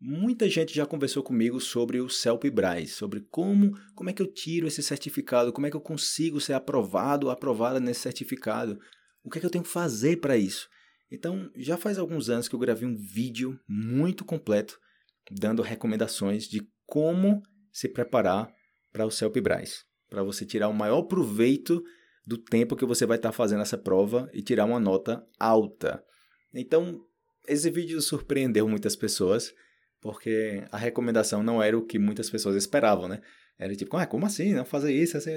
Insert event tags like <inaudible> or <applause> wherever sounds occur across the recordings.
Muita gente já conversou comigo sobre o CELP-BRAS, sobre como, como é que eu tiro esse certificado, como é que eu consigo ser aprovado ou aprovada nesse certificado, o que é que eu tenho que fazer para isso. Então, já faz alguns anos que eu gravei um vídeo muito completo dando recomendações de como se preparar para o CELP-BRAS, para você tirar o maior proveito do tempo que você vai estar tá fazendo essa prova e tirar uma nota alta. Então, esse vídeo surpreendeu muitas pessoas porque a recomendação não era o que muitas pessoas esperavam, né? Era tipo, ah, como assim? Não fazer isso? Assim,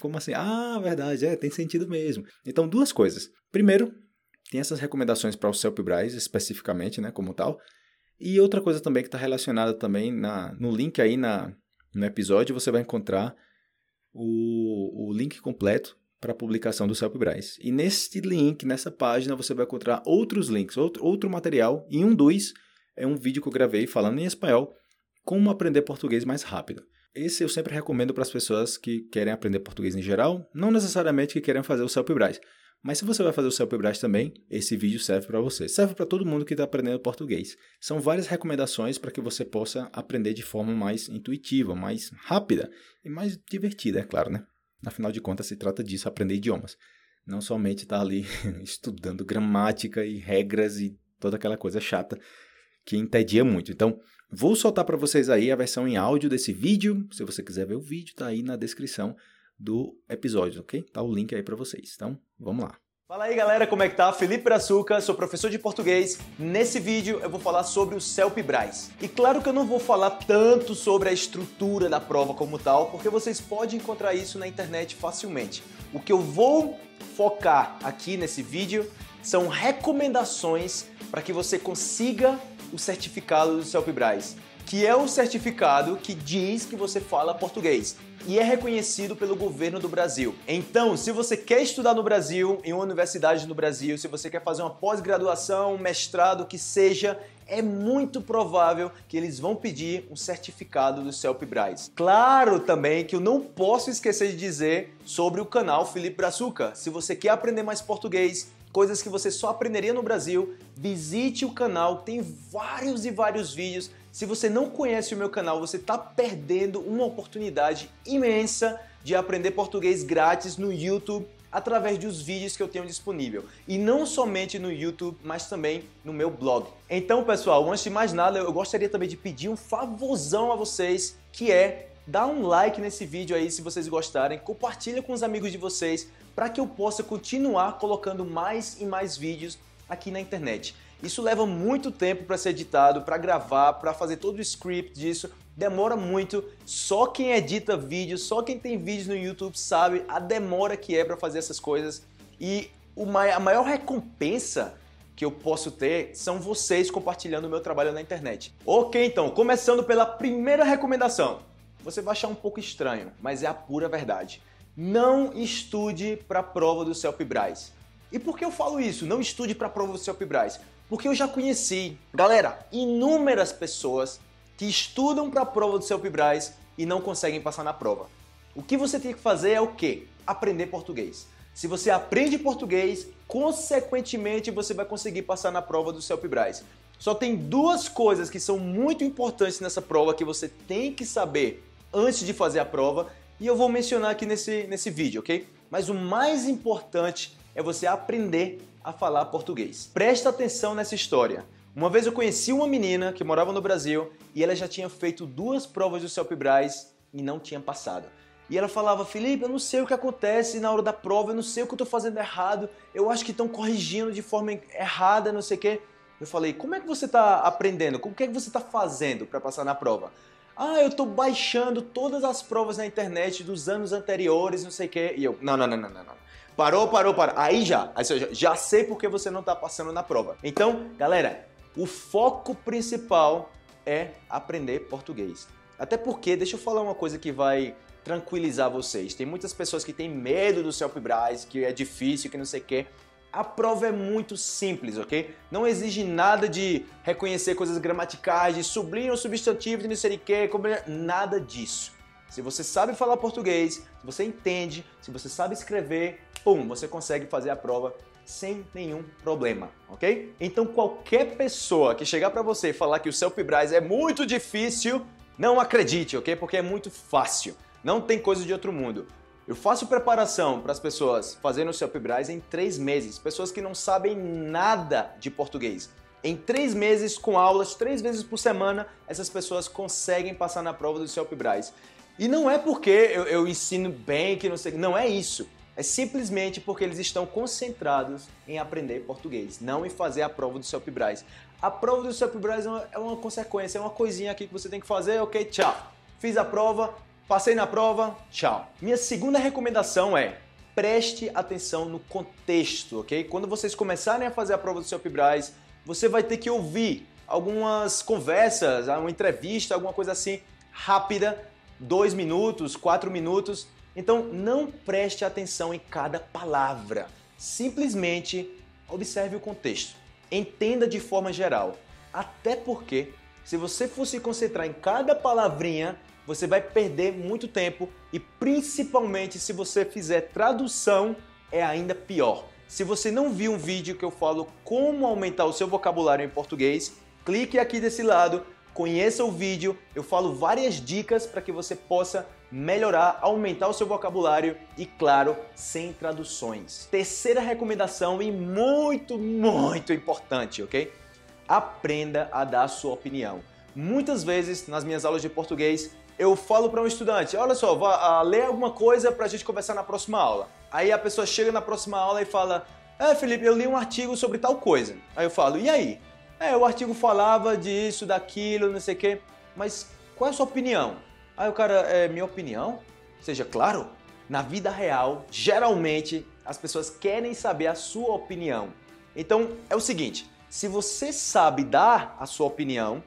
como assim? Ah, verdade, é, tem sentido mesmo. Então, duas coisas. Primeiro, tem essas recomendações para o CELP-BRAS especificamente, né, como tal. E outra coisa também que está relacionada também na, no link aí na, no episódio, você vai encontrar o, o link completo para a publicação do CELP-BRAS. E nesse link, nessa página, você vai encontrar outros links, outro, outro material, e um dos é um vídeo que eu gravei falando em espanhol como aprender português mais rápido. Esse eu sempre recomendo para as pessoas que querem aprender português em geral, não necessariamente que querem fazer o CELP-BRAS. Mas se você vai fazer o CELP-BRAS também, esse vídeo serve para você. Serve para todo mundo que está aprendendo português. São várias recomendações para que você possa aprender de forma mais intuitiva, mais rápida e mais divertida, é claro, né? Afinal de contas, se trata disso, aprender idiomas. Não somente estar tá ali <laughs> estudando gramática e regras e toda aquela coisa chata que entedia muito. Então, vou soltar para vocês aí a versão em áudio desse vídeo. Se você quiser ver o vídeo, tá aí na descrição do episódio, ok? Tá o link aí para vocês. Então, vamos lá. Fala aí galera, como é que tá? Felipe Brazuca, sou professor de português. Nesse vídeo eu vou falar sobre o CELP-BRAS. E claro que eu não vou falar tanto sobre a estrutura da prova como tal, porque vocês podem encontrar isso na internet facilmente. O que eu vou focar aqui nesse vídeo são recomendações para que você consiga o certificado do CELP-BRAS, que é o certificado que diz que você fala português e é reconhecido pelo governo do Brasil. Então, se você quer estudar no Brasil, em uma universidade no Brasil, se você quer fazer uma pós-graduação, um mestrado, que seja, é muito provável que eles vão pedir um certificado do CELP-BRAS. Claro também que eu não posso esquecer de dizer sobre o canal Felipe Brazuca. Se você quer aprender mais português, coisas que você só aprenderia no Brasil, visite o canal, tem vários e vários vídeos. Se você não conhece o meu canal, você está perdendo uma oportunidade imensa de aprender português grátis no YouTube através dos vídeos que eu tenho disponível. E não somente no YouTube, mas também no meu blog. Então, pessoal, antes de mais nada, eu gostaria também de pedir um favorzão a vocês, que é dar um like nesse vídeo aí se vocês gostarem, compartilha com os amigos de vocês, para que eu possa continuar colocando mais e mais vídeos aqui na internet. Isso leva muito tempo para ser editado, para gravar, para fazer todo o script disso. Demora muito. Só quem edita vídeos, só quem tem vídeos no YouTube sabe a demora que é para fazer essas coisas. E a maior recompensa que eu posso ter são vocês compartilhando o meu trabalho na internet. Ok, então, começando pela primeira recomendação. Você vai achar um pouco estranho, mas é a pura verdade. Não estude para a prova do CELP-BRAS. E por que eu falo isso? Não estude para a prova do CELP-BRAS? Porque eu já conheci, galera, inúmeras pessoas que estudam para a prova do CELP-BRAS e não conseguem passar na prova. O que você tem que fazer é o quê? Aprender português. Se você aprende português, consequentemente você vai conseguir passar na prova do CELP-BRAS. Só tem duas coisas que são muito importantes nessa prova que você tem que saber antes de fazer a prova e eu vou mencionar aqui nesse, nesse vídeo, ok? Mas o mais importante é você aprender a falar português. Presta atenção nessa história. Uma vez eu conheci uma menina que morava no Brasil e ela já tinha feito duas provas do CELP-BRAS e não tinha passado. E ela falava, Felipe, eu não sei o que acontece na hora da prova, eu não sei o que eu estou fazendo errado, eu acho que estão corrigindo de forma errada, não sei o quê. Eu falei, como é que você está aprendendo? O que é que você está fazendo para passar na prova? Ah, eu estou baixando todas as provas na internet dos anos anteriores, não sei o quê. E eu, não, não, não, não, não. Parou, parou, parou. Aí já, aí já, já sei porque você não está passando na prova. Então, galera, o foco principal é aprender português. Até porque, deixa eu falar uma coisa que vai tranquilizar vocês. Tem muitas pessoas que têm medo do self-braz, que é difícil, que não sei o quê. A prova é muito simples, ok? Não exige nada de reconhecer coisas gramaticais, de sublinho ou substantivo, de não sei o que, nada disso. Se você sabe falar português, se você entende, se você sabe escrever, pum, você consegue fazer a prova sem nenhum problema, ok? Então qualquer pessoa que chegar para você e falar que o Self-Braz é muito difícil, não acredite, ok? Porque é muito fácil. Não tem coisa de outro mundo. Eu faço preparação para as pessoas fazendo o Self-Braz em três meses. Pessoas que não sabem nada de português. Em três meses, com aulas, três vezes por semana, essas pessoas conseguem passar na prova do Self-Braz. E não é porque eu, eu ensino bem, que não sei. Não é isso. É simplesmente porque eles estão concentrados em aprender português, não em fazer a prova do Self-Braz. A prova do Self-Braz é, é uma consequência, é uma coisinha aqui que você tem que fazer, ok, tchau. Fiz a prova, passei na prova, tchau. Minha segunda recomendação é preste atenção no contexto, ok? Quando vocês começarem a fazer a prova do Self-Braz, você vai ter que ouvir algumas conversas, uma entrevista, alguma coisa assim rápida, dois minutos, quatro minutos, então não preste atenção em cada palavra. Simplesmente observe o contexto. Entenda de forma geral. Até porque, se você for se concentrar em cada palavrinha, você vai perder muito tempo e principalmente se você fizer tradução, é ainda pior. Se você não viu um vídeo que eu falo como aumentar o seu vocabulário em português, clique aqui desse lado conheça o vídeo, eu falo várias dicas para que você possa melhorar, aumentar o seu vocabulário e, claro, sem traduções. Terceira recomendação e muito, muito importante, ok? Aprenda a dar a sua opinião. Muitas vezes nas minhas aulas de português eu falo para um estudante: olha só, vá uh, ler alguma coisa para a gente conversar na próxima aula. Aí a pessoa chega na próxima aula e fala: É, Felipe, eu li um artigo sobre tal coisa. Aí eu falo: E aí? É, o artigo falava disso, daquilo, não sei o quê, mas qual é a sua opinião? Aí o cara, é minha opinião? Seja claro, na vida real, geralmente as pessoas querem saber a sua opinião. Então é o seguinte: se você sabe dar a sua opinião,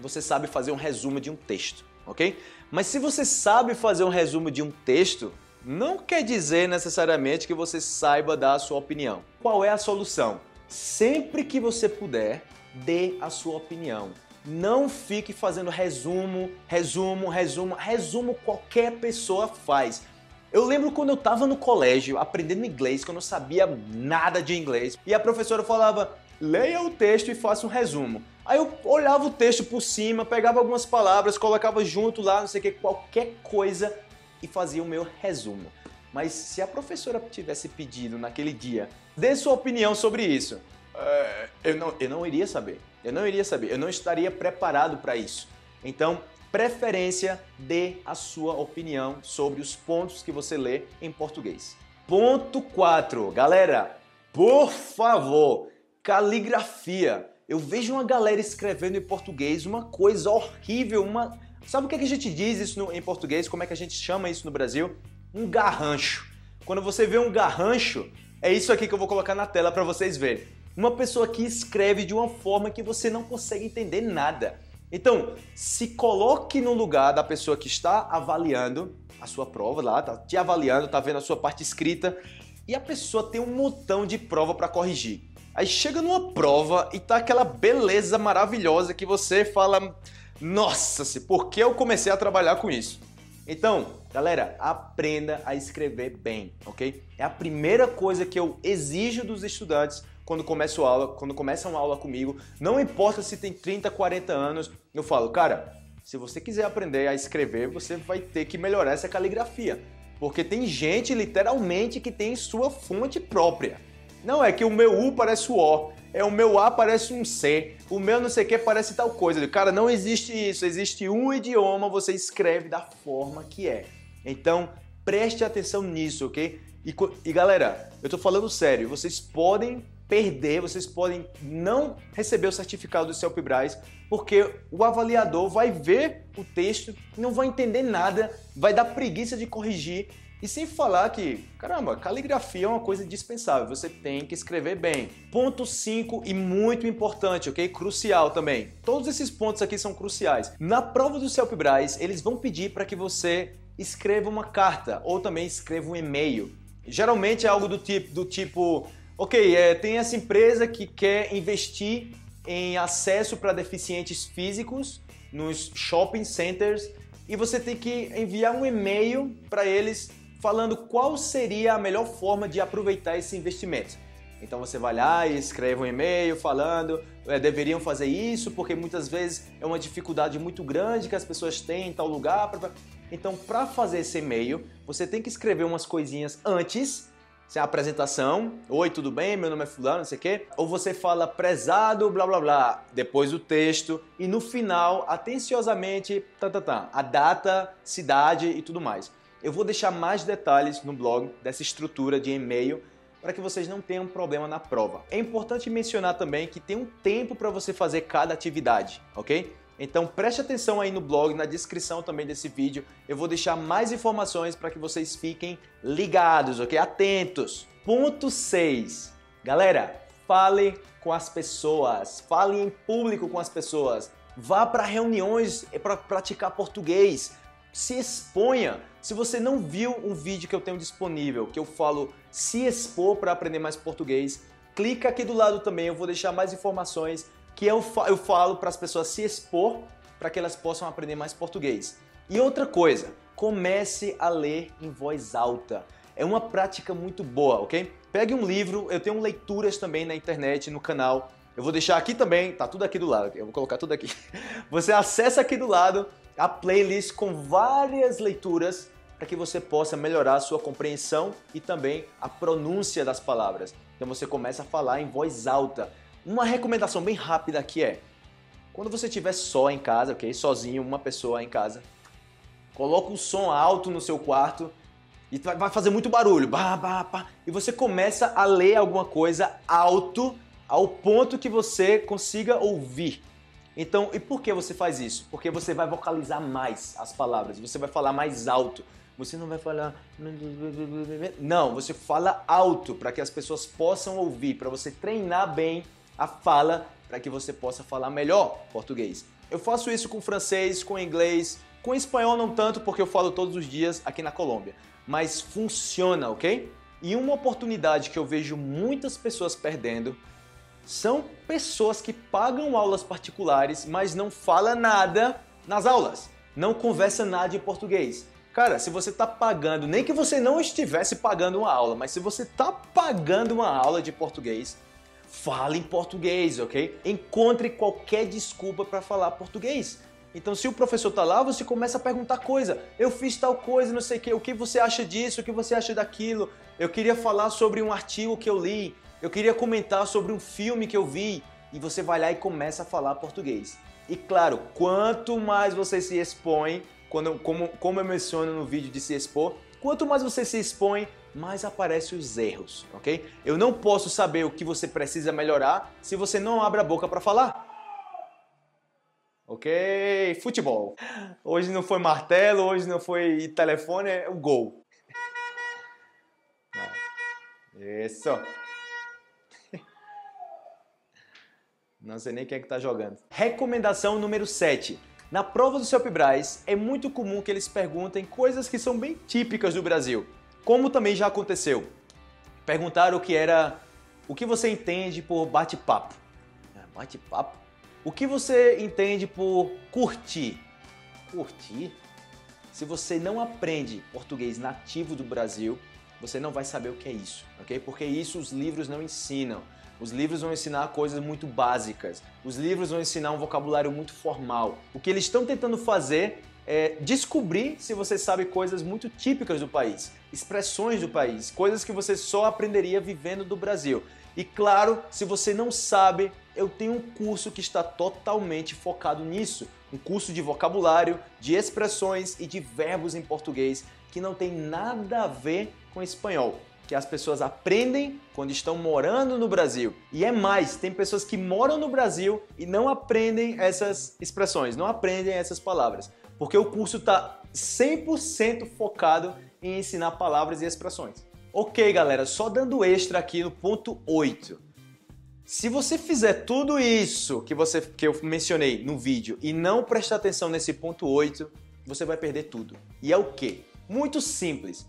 você sabe fazer um resumo de um texto, ok? Mas se você sabe fazer um resumo de um texto, não quer dizer necessariamente que você saiba dar a sua opinião. Qual é a solução? Sempre que você puder, dê a sua opinião. Não fique fazendo resumo, resumo, resumo, resumo qualquer pessoa faz. Eu lembro quando eu estava no colégio aprendendo inglês, que eu não sabia nada de inglês, e a professora falava: leia o texto e faça um resumo. Aí eu olhava o texto por cima, pegava algumas palavras, colocava junto lá, não sei o que, qualquer coisa e fazia o meu resumo. Mas se a professora tivesse pedido naquele dia, dê sua opinião sobre isso, uh, eu, não, eu não iria saber. Eu não iria saber. Eu não estaria preparado para isso. Então, preferência, dê a sua opinião sobre os pontos que você lê em português. Ponto 4. Galera, por favor, caligrafia. Eu vejo uma galera escrevendo em português uma coisa horrível, uma. Sabe o que, é que a gente diz isso no, em português? Como é que a gente chama isso no Brasil? um garrancho. Quando você vê um garrancho, é isso aqui que eu vou colocar na tela para vocês verem. Uma pessoa que escreve de uma forma que você não consegue entender nada. Então, se coloque no lugar da pessoa que está avaliando a sua prova lá, tá te avaliando, tá vendo a sua parte escrita, e a pessoa tem um montão de prova para corrigir. Aí chega numa prova e tá aquela beleza maravilhosa que você fala: "Nossa, por que eu comecei a trabalhar com isso?" Então, galera, aprenda a escrever bem, ok? É a primeira coisa que eu exijo dos estudantes quando começo aula, quando começam aula comigo. Não importa se tem 30, 40 anos, eu falo, cara, se você quiser aprender a escrever, você vai ter que melhorar essa caligrafia. Porque tem gente literalmente que tem sua fonte própria. Não é que o meu U parece o O, é o meu A parece um C, o meu não sei o que parece tal coisa. Cara, não existe isso, existe um idioma, você escreve da forma que é. Então, preste atenção nisso, ok? E, e galera, eu tô falando sério, vocês podem perder, vocês podem não receber o certificado do CELPBRAS, porque o avaliador vai ver o texto, não vai entender nada, vai dar preguiça de corrigir e sem falar que, caramba, caligrafia é uma coisa dispensável, você tem que escrever bem. Ponto 5 e muito importante, ok? Crucial também. Todos esses pontos aqui são cruciais. Na prova do CELPBRAS, eles vão pedir para que você escreva uma carta ou também escreva um e-mail. Geralmente é algo do tipo, do tipo ok, é, tem essa empresa que quer investir em acesso para deficientes físicos nos shopping centers e você tem que enviar um e-mail para eles falando qual seria a melhor forma de aproveitar esse investimento. Então você vai lá e escreve um e-mail falando, é, deveriam fazer isso, porque muitas vezes é uma dificuldade muito grande que as pessoas têm em tal lugar. Então, para fazer esse e-mail, você tem que escrever umas coisinhas antes se é a apresentação, oi, tudo bem? Meu nome é fulano, não sei o quê. Ou você fala prezado, blá blá blá, depois o texto e no final, atenciosamente, tá, tá, tá, a data, cidade e tudo mais. Eu vou deixar mais detalhes no blog dessa estrutura de e-mail para que vocês não tenham problema na prova. É importante mencionar também que tem um tempo para você fazer cada atividade, ok? Então preste atenção aí no blog, na descrição também desse vídeo. Eu vou deixar mais informações para que vocês fiquem ligados, ok? Atentos. Ponto 6. Galera, fale com as pessoas. Fale em público com as pessoas. Vá para reuniões para praticar português. Se exponha. Se você não viu um vídeo que eu tenho disponível, que eu falo se expor para aprender mais português, clica aqui do lado também. Eu vou deixar mais informações que eu, eu falo para as pessoas se expor para que elas possam aprender mais português. E outra coisa, comece a ler em voz alta. É uma prática muito boa, ok? Pegue um livro, eu tenho leituras também na internet, no canal. Eu vou deixar aqui também, tá tudo aqui do lado, eu vou colocar tudo aqui. <laughs> Você acessa aqui do lado a playlist com várias leituras para que você possa melhorar a sua compreensão e também a pronúncia das palavras. Então você começa a falar em voz alta. Uma recomendação bem rápida aqui é: quando você estiver só em casa, ok? Sozinho, uma pessoa em casa, coloca um som alto no seu quarto e vai fazer muito barulho, bah, bah, bah, e você começa a ler alguma coisa alto ao ponto que você consiga ouvir. Então, e por que você faz isso? Porque você vai vocalizar mais as palavras, você vai falar mais alto. Você não vai falar. Não, você fala alto para que as pessoas possam ouvir, para você treinar bem a fala para que você possa falar melhor português. Eu faço isso com francês, com inglês, com espanhol não tanto porque eu falo todos os dias aqui na Colômbia, mas funciona, ok? E uma oportunidade que eu vejo muitas pessoas perdendo são pessoas que pagam aulas particulares, mas não fala nada nas aulas, não conversa nada em português. Cara, se você está pagando, nem que você não estivesse pagando uma aula, mas se você está pagando uma aula de português, fale em português, ok? Encontre qualquer desculpa para falar português. Então, se o professor tá lá, você começa a perguntar coisa. Eu fiz tal coisa, não sei o que. O que você acha disso? O que você acha daquilo? Eu queria falar sobre um artigo que eu li. Eu queria comentar sobre um filme que eu vi. E você vai lá e começa a falar português. E claro, quanto mais você se expõe, quando, como, como eu menciono no vídeo de se expor, quanto mais você se expõe, mais aparecem os erros, ok? Eu não posso saber o que você precisa melhorar se você não abre a boca para falar. Ok, futebol. Hoje não foi martelo, hoje não foi telefone, é o gol. Isso. Não sei nem quem é que tá jogando. Recomendação número 7. Na prova do Celpibras, é muito comum que eles perguntem coisas que são bem típicas do Brasil. Como também já aconteceu. Perguntaram o que era. O que você entende por bate-papo? Ah, bate-papo? O que você entende por curtir? Curtir? Se você não aprende português nativo do Brasil, você não vai saber o que é isso, ok? Porque isso os livros não ensinam. Os livros vão ensinar coisas muito básicas. Os livros vão ensinar um vocabulário muito formal. O que eles estão tentando fazer é, descobrir se você sabe coisas muito típicas do país, expressões do país, coisas que você só aprenderia vivendo do Brasil. E claro, se você não sabe, eu tenho um curso que está totalmente focado nisso. Um curso de vocabulário, de expressões e de verbos em português que não tem nada a ver com espanhol que as pessoas aprendem quando estão morando no Brasil. E é mais, tem pessoas que moram no Brasil e não aprendem essas expressões, não aprendem essas palavras porque o curso está 100% focado em ensinar palavras e expressões. Ok, galera, só dando extra aqui no ponto 8. Se você fizer tudo isso que, você, que eu mencionei no vídeo e não prestar atenção nesse ponto 8, você vai perder tudo. E é o que? Muito simples.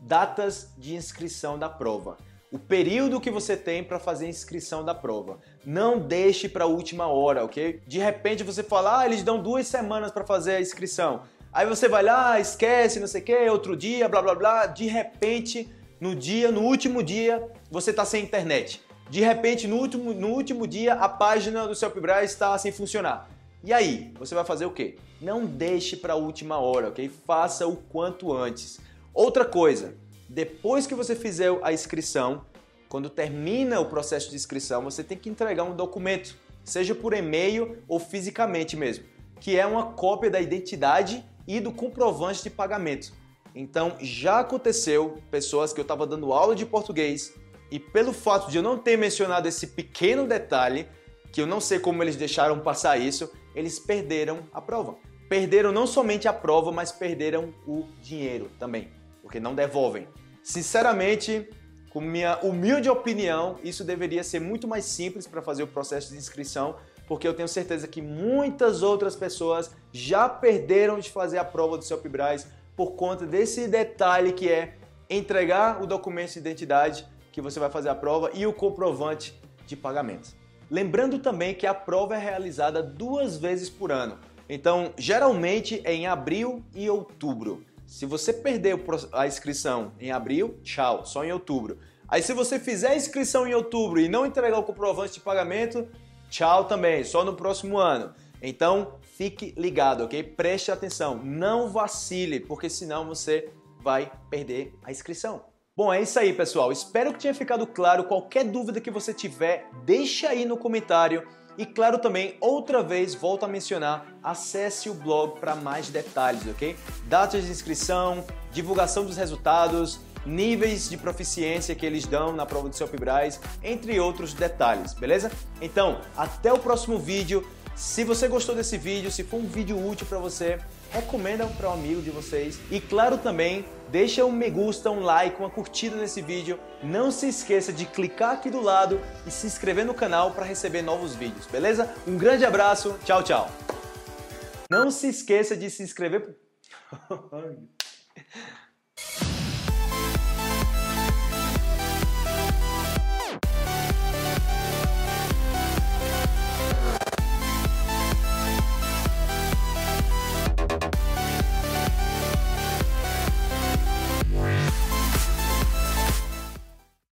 Datas de inscrição da prova o período que você tem para fazer a inscrição da prova. Não deixe para a última hora, ok? De repente você fala, ah, eles dão duas semanas para fazer a inscrição. Aí você vai lá, esquece, não sei o que, outro dia, blá blá blá. De repente no dia, no último dia, você está sem internet. De repente, no último, no último dia, a página do Celpibras está sem funcionar. E aí, você vai fazer o quê? Não deixe para a última hora, ok? Faça o quanto antes. Outra coisa, depois que você fizer a inscrição, quando termina o processo de inscrição, você tem que entregar um documento, seja por e-mail ou fisicamente mesmo, que é uma cópia da identidade e do comprovante de pagamento. Então, já aconteceu pessoas que eu estava dando aula de português e pelo fato de eu não ter mencionado esse pequeno detalhe, que eu não sei como eles deixaram passar isso, eles perderam a prova. Perderam não somente a prova, mas perderam o dinheiro também, porque não devolvem. Sinceramente, com minha humilde opinião, isso deveria ser muito mais simples para fazer o processo de inscrição, porque eu tenho certeza que muitas outras pessoas já perderam de fazer a prova do CELPBRAS por conta desse detalhe que é entregar o documento de identidade que você vai fazer a prova e o comprovante de pagamento. Lembrando também que a prova é realizada duas vezes por ano. Então, geralmente é em abril e outubro. Se você perder a inscrição em abril, tchau, só em outubro. Aí se você fizer a inscrição em outubro e não entregar o comprovante de pagamento, tchau também, só no próximo ano. Então, fique ligado, ok? Preste atenção, não vacile, porque senão você vai perder a inscrição. Bom, é isso aí, pessoal. Espero que tenha ficado claro. Qualquer dúvida que você tiver, deixa aí no comentário. E claro também, outra vez, volto a mencionar, acesse o blog para mais detalhes, ok? Datas de inscrição, divulgação dos resultados, níveis de proficiência que eles dão na prova do CELPBRAS, entre outros detalhes, beleza? Então, até o próximo vídeo. Se você gostou desse vídeo, se for um vídeo útil para você, recomenda para um amigo de vocês. E claro também, deixa um me gusta, um like, uma curtida nesse vídeo. Não se esqueça de clicar aqui do lado e se inscrever no canal para receber novos vídeos, beleza? Um grande abraço, tchau, tchau. Não se esqueça de se inscrever. <laughs>